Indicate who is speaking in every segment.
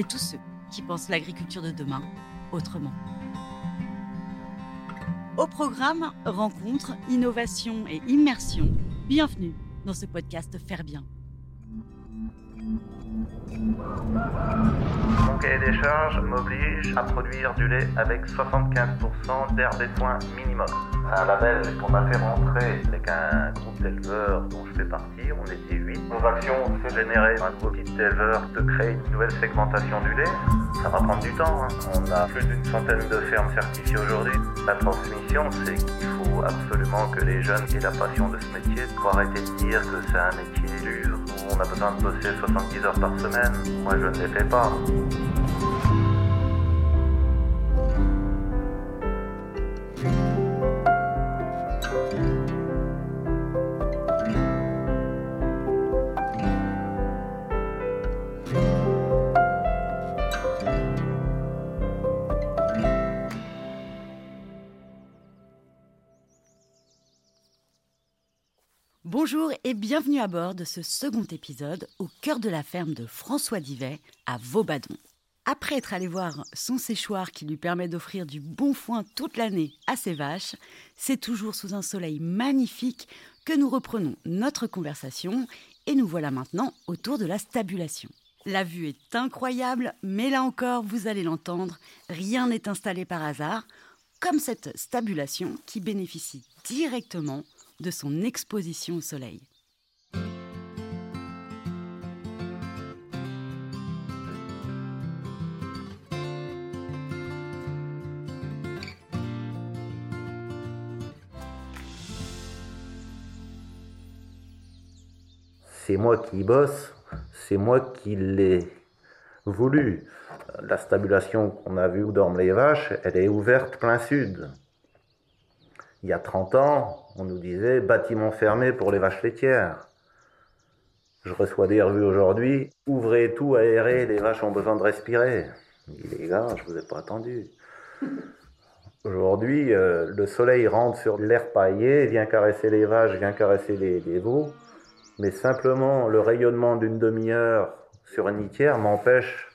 Speaker 1: et tous ceux qui pensent l'agriculture de demain autrement. Au programme Rencontres, innovation et immersion, bienvenue dans ce podcast Faire bien.
Speaker 2: Mon cahier des charges m'oblige à produire du lait avec 75% d'air des soins minimum. Un label qu'on m'a fait rentrer avec un groupe d'éleveurs dont je fais partie, on était 8. Nos actions, c'est générer un nouveau type d'éleveurs, de créer une nouvelle segmentation du lait. Ça va prendre du temps. hein. On a plus d'une centaine de fermes certifiées aujourd'hui. La transmission, c'est qu'il faut absolument que les jeunes aient la passion de ce métier. Faut arrêter de dire que c'est un métier dur, on a besoin de bosser 70 heures par semaine. Moi, je ne les fais pas.
Speaker 1: Bonjour et bienvenue à bord de ce second épisode au cœur de la ferme de François Divet à Vaubadon. Après être allé voir son séchoir qui lui permet d'offrir du bon foin toute l'année à ses vaches, c'est toujours sous un soleil magnifique que nous reprenons notre conversation et nous voilà maintenant autour de la stabulation. La vue est incroyable, mais là encore, vous allez l'entendre, rien n'est installé par hasard, comme cette stabulation qui bénéficie directement de son exposition au soleil.
Speaker 2: C'est moi qui bosse, c'est moi qui l'ai voulu. La stabulation qu'on a vue où dorment les vaches, elle est ouverte plein sud. Il y a 30 ans, on nous disait bâtiment fermé pour les vaches laitières. Je reçois des revues aujourd'hui, ouvrez tout, aéré, les vaches ont besoin de respirer. Dis, les gars, je vous ai pas attendu. Aujourd'hui, euh, le soleil rentre sur l'air paillé, vient caresser les vaches, vient caresser les, les veaux, mais simplement le rayonnement d'une demi-heure sur une litière m'empêche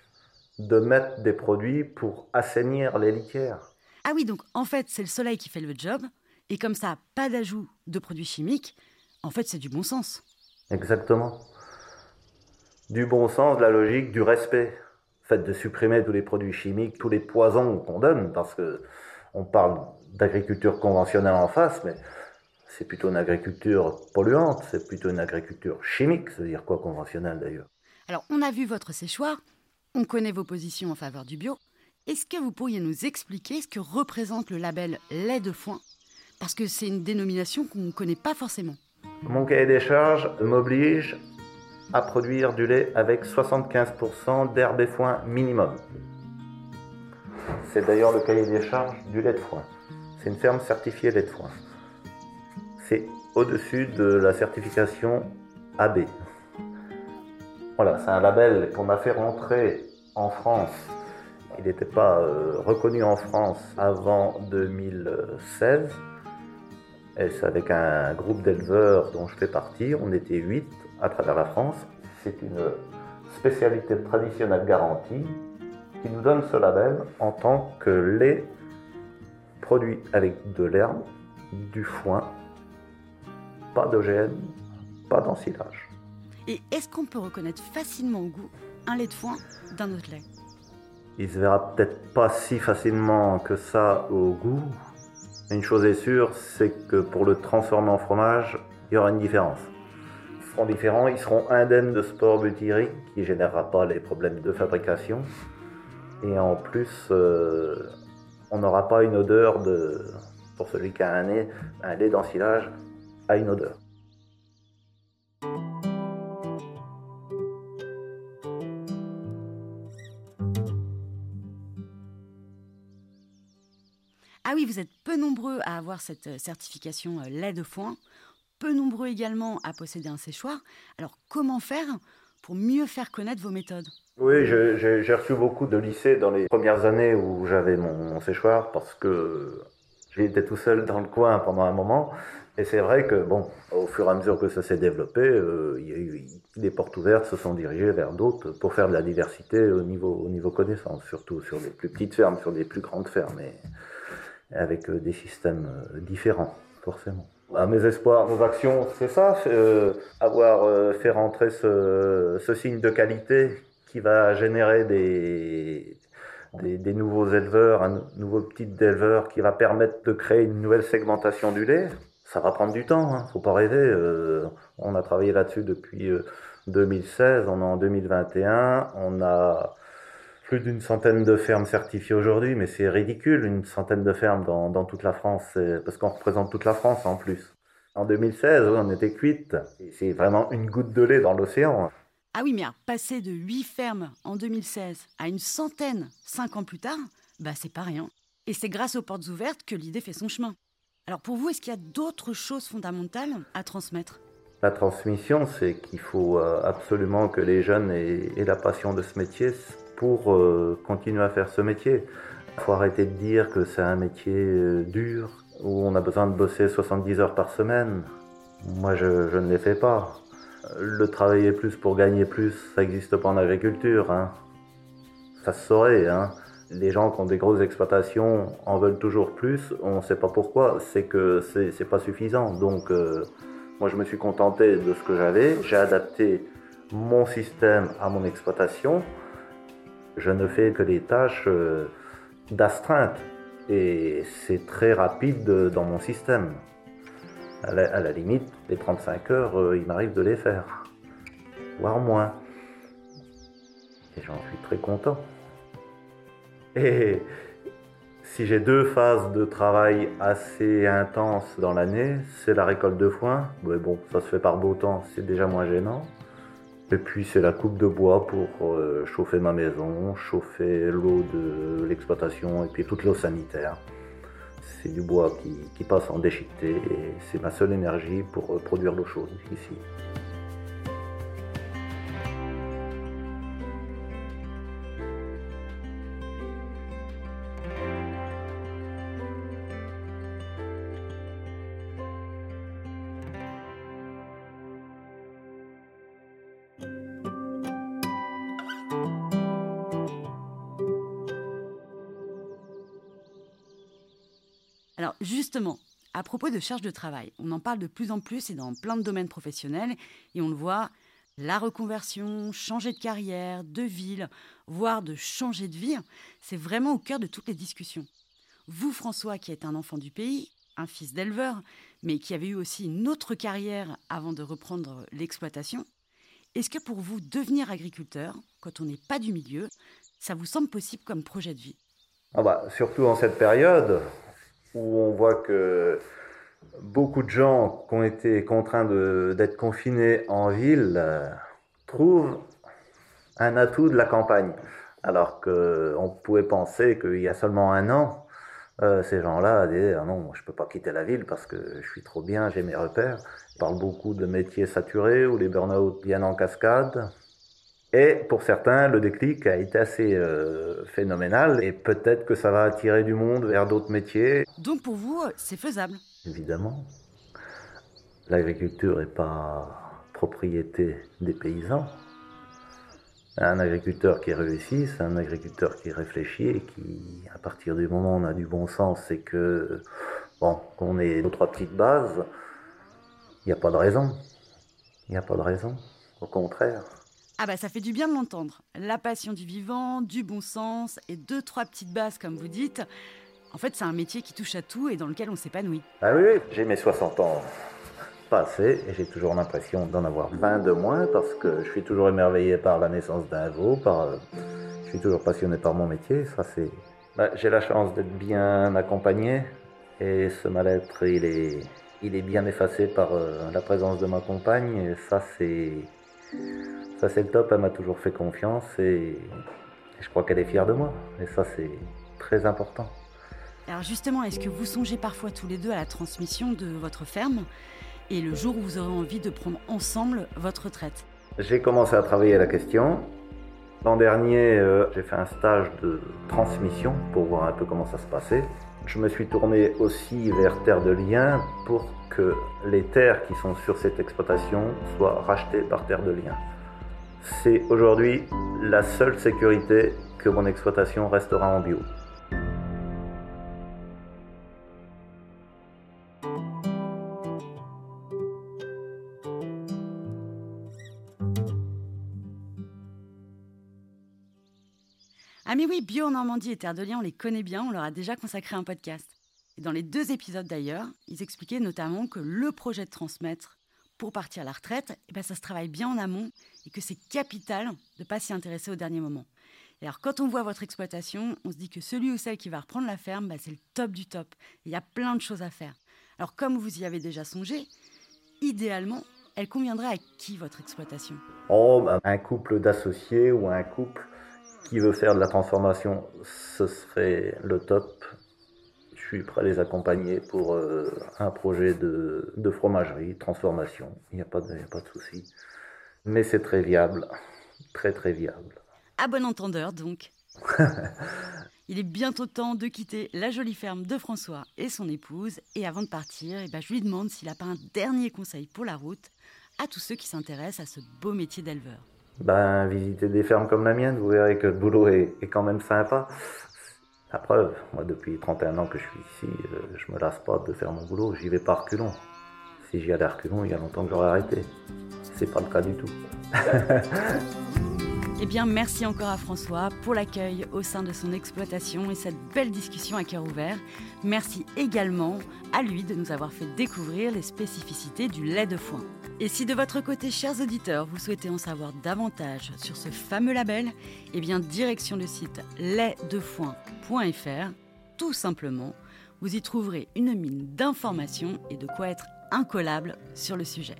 Speaker 2: de mettre des produits pour assainir les litières.
Speaker 1: Ah oui, donc en fait, c'est le soleil qui fait le job, et comme ça, pas d'ajout de produits chimiques, en fait, c'est du bon sens.
Speaker 2: Exactement. Du bon sens, de la logique, du respect. Fait de supprimer tous les produits chimiques, tous les poisons qu'on donne, parce que on parle d'agriculture conventionnelle en face, mais c'est plutôt une agriculture polluante, c'est plutôt une agriculture chimique, ça veut dire quoi conventionnelle d'ailleurs?
Speaker 1: Alors, on a vu votre séchoir, on connaît vos positions en faveur du bio. Est-ce que vous pourriez nous expliquer ce que représente le label lait de foin? Parce que c'est une dénomination qu'on ne connaît pas forcément.
Speaker 2: Mon cahier des charges m'oblige à produire du lait avec 75% d'herbe et foin minimum. C'est d'ailleurs le cahier des charges du lait de foin. C'est une ferme certifiée lait de foin. C'est au-dessus de la certification AB. Voilà, c'est un label qu'on a fait rentrer en France. Il n'était pas euh, reconnu en France avant 2016. Et c'est avec un groupe d'éleveurs dont je fais partie. On était huit à travers la France. C'est une spécialité traditionnelle garantie qui nous donne ce label en tant que lait produit avec de l'herbe, du foin, pas d'OGM, pas d'ensilage.
Speaker 1: Et est-ce qu'on peut reconnaître facilement au goût un lait de foin d'un autre lait?
Speaker 2: Il se verra peut-être pas si facilement que ça au goût. Une chose est sûre, c'est que pour le transformer en fromage, il y aura une différence. Ils seront différents, ils seront indemnes de sport butyrique qui ne générera pas les problèmes de fabrication. Et en plus, euh, on n'aura pas une odeur de. Pour celui qui a un nez, un lait d'ensilage a une odeur.
Speaker 1: Oui, vous êtes peu nombreux à avoir cette euh, certification euh, lait de foin, peu nombreux également à posséder un séchoir. Alors comment faire pour mieux faire connaître vos méthodes?
Speaker 2: Oui, j'ai reçu beaucoup de lycées dans les premières années où j'avais mon, séchoir parce que j'étais tout seul dans le coin pendant un moment. Et c'est vrai que, bon, au fur et à mesure que ça s'est développé, euh, il y a eu, les portes ouvertes se sont dirigées vers d'autres pour faire de la diversité au niveau, au niveau connaissance, surtout sur les plus petites fermes, sur les plus grandes fermes, avec euh, des systèmes euh, différents, forcément. Mes espoirs, nos actions, c'est ça, avoir fait rentrer ce, signe de qualité qui va générer des, nouveaux éleveurs, un nouveau petit éleveur qui va permettre de créer une nouvelle segmentation du lait ça va prendre du temps, hein, faut pas rêver. Euh, on a travaillé là-dessus depuis 2016, euh, on est en 2021, on a plus d'une centaine de fermes certifiées aujourd'hui, mais c'est ridicule, une centaine de fermes dans, toute la France, parce qu'on représente toute la France en plus. En 2016, on était cuite, c'est vraiment une goutte de lait dans l'océan.
Speaker 1: Ah oui, mais passer de 8 fermes en 2016 à une centaine 5 ans plus tard, bah c'est pas rien. Et c'est grâce aux portes ouvertes que l'idée fait son chemin. Alors pour vous, est-ce qu'il y a d'autres choses fondamentales à transmettre?
Speaker 2: La transmission, c'est qu'il faut euh, absolument que les jeunes aient, la passion de ce métier pour euh, continuer à faire ce métier. Il faut arrêter de dire que c'est un métier euh, dur, où on a besoin de bosser 70 heures par semaine. Moi, je, ne les fais pas. Le travailler plus pour gagner plus, ça n'existe pas en agriculture. Hein. Ça se saurait. Hein les gens qui ont des grosses exploitations en veulent toujours plus. On ne sait pas pourquoi. C'est que c'est pas suffisant. Donc, euh, moi, je me suis contenté de ce que j'avais. J'ai adapté mon système à mon exploitation. Je ne fais que des tâches euh, d'astreinte. Et c'est très rapide dans mon système. À la, limite, les 35 heures, euh, il m'arrive de les faire. Voire moins. Et j'en suis très content. Et si j'ai deux phases de travail assez intenses dans l'année, c'est la récolte de foin. Mais bon, ça se fait par beau temps, c'est déjà moins gênant. Et puis c'est la coupe de bois pour euh, chauffer ma maison, chauffer l'eau de l'exploitation et puis toute l'eau sanitaire. C'est du bois qui, qui, passe en déchiqueté et c'est ma seule énergie pour euh, produire l'eau chaude ici.
Speaker 1: Alors justement, à propos de charge de travail, on en parle de plus en plus et dans plein de domaines professionnels, et on le voit, la reconversion, changer de carrière, de ville, voire de changer de vie, c'est vraiment au cœur de toutes les discussions. Vous, François, qui êtes un enfant du pays, un fils d'éleveur, mais qui avait eu aussi une autre carrière avant de reprendre l'exploitation, est-ce que pour vous, devenir agriculteur, quand on n'est pas du milieu, ça vous semble possible comme projet de vie?
Speaker 2: Ah bah, Surtout en cette période, où on voit que beaucoup de gens qui ont été contraints d'être confinés en ville euh, trouvent un atout de la campagne. Alors qu'on pouvait penser qu'il y a seulement un an, euh, ces gens-là disaient ah non, je ne peux pas quitter la ville parce que je suis trop bien, j'ai mes repères. Ils parlent beaucoup de métiers saturés où les burn-out viennent en cascade. Et pour certains, le déclic a été assez euh, phénoménal et peut-être que ça va attirer du monde vers d'autres métiers.
Speaker 1: Donc pour vous, c'est faisable
Speaker 2: Évidemment. L'agriculture n'est pas propriété des paysans. Un agriculteur qui réussit, c'est un agriculteur qui réfléchit et qui, à partir du moment où on a du bon sens c'est que, bon, qu'on ait deux, trois petites bases, il n'y a pas de raison. Il n'y a pas de raison. Au contraire.
Speaker 1: Ah bah ça fait du bien de l'entendre. La passion du vivant, du bon sens et deux, trois petites bases comme vous dites. En fait, c'est un métier qui touche à tout et dans lequel on s'épanouit.
Speaker 2: Ah oui, j'ai mes 60 ans passés et j'ai toujours l'impression d'en avoir 20 de moins parce que je suis toujours émerveillé par la naissance d'un veau, par... je suis toujours passionné par mon métier. Ça, c'est... Bah, j'ai la chance d'être bien accompagné et ce mal-être, il est, il est bien effacé par euh, la présence de ma compagne. Et ça, c'est ça, c'est le top. Elle m'a toujours fait confiance et je crois qu'elle est fière de moi. Et ça, c'est très important.
Speaker 1: Alors justement, est-ce que vous songez parfois tous les deux à la transmission de votre ferme et le jour où vous aurez envie de prendre ensemble votre retraite?
Speaker 2: J'ai commencé à travailler à la question. L'an dernier, euh, j'ai fait un stage de transmission pour voir un peu comment ça se passait. Je me suis tourné aussi vers Terre de Liens pour que les terres qui sont sur cette exploitation soient rachetées par Terre de Liens. C'est aujourd'hui la seule sécurité que mon exploitation restera en bio.
Speaker 1: Mais oui, Bio Normandie et Terre de Liens, on les connaît bien, on leur a déjà consacré un podcast. Et dans les deux épisodes d'ailleurs, ils expliquaient notamment que le projet de transmettre pour partir à la retraite, eh ben, ça se travaille bien en amont et que c'est capital de ne pas s'y intéresser au dernier moment. Et alors quand on voit votre exploitation, on se dit que celui ou celle qui va reprendre la ferme, bah, c'est le top du top. Il y a plein de choses à faire. Alors comme vous y avez déjà songé, idéalement, elle conviendrait à qui votre exploitation?
Speaker 2: Oh, un couple d'associés ou un couple qui veut faire de la transformation, ce serait le top. Je suis prêt à les accompagner pour euh, un projet de, de, fromagerie, transformation. Il n'y a pas de, a pas de souci. Mais c'est très viable, très très viable.
Speaker 1: À bon entendeur donc. Il est bientôt temps de quitter la jolie ferme de François et son épouse. Et avant de partir, eh ben, je lui demande s'il n'a pas un dernier conseil pour la route à tous ceux qui s'intéressent à ce beau métier d'éleveur
Speaker 2: ben, visiter des fermes comme la mienne, vous verrez que le boulot est, quand même sympa. La preuve, moi depuis 31 ans que je suis ici, euh, je me lasse pas de faire mon boulot, j'y vais pas reculons. Si j'y allais reculons, il y a longtemps que j'aurais arrêté. C'est pas le cas du tout.
Speaker 1: Eh bien, merci encore à François pour l'accueil au sein de son exploitation et cette belle discussion à cœur ouvert. Merci également à lui de nous avoir fait découvrir les spécificités du lait de foin. Et si de votre côté, chers auditeurs, vous souhaitez en savoir davantage sur ce fameux label, eh bien, direction le site laitdefoin.fr. Tout simplement, vous y trouverez une mine d'informations et de quoi être incollable sur le sujet.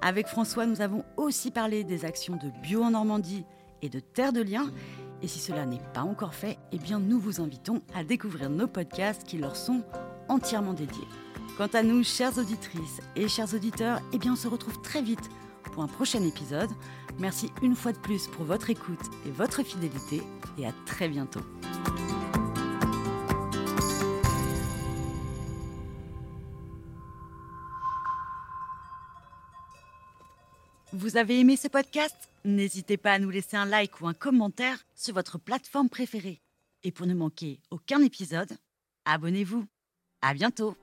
Speaker 1: Avec François, nous avons aussi parlé des actions de Bio en Normandie et de Terre de Liens. Et si cela n'est pas encore fait, eh bien nous vous invitons à découvrir nos podcasts qui leur sont entièrement dédiés. Quant à nous, chères auditrices et chers auditeurs, eh bien on se retrouve très vite pour un prochain épisode. Merci une fois de plus pour votre écoute et votre fidélité et à très bientôt. Vous avez aimé ce podcast? N'hésitez pas à nous laisser un like ou un commentaire sur votre plateforme préférée. Et pour ne manquer aucun épisode, abonnez-vous. À bientôt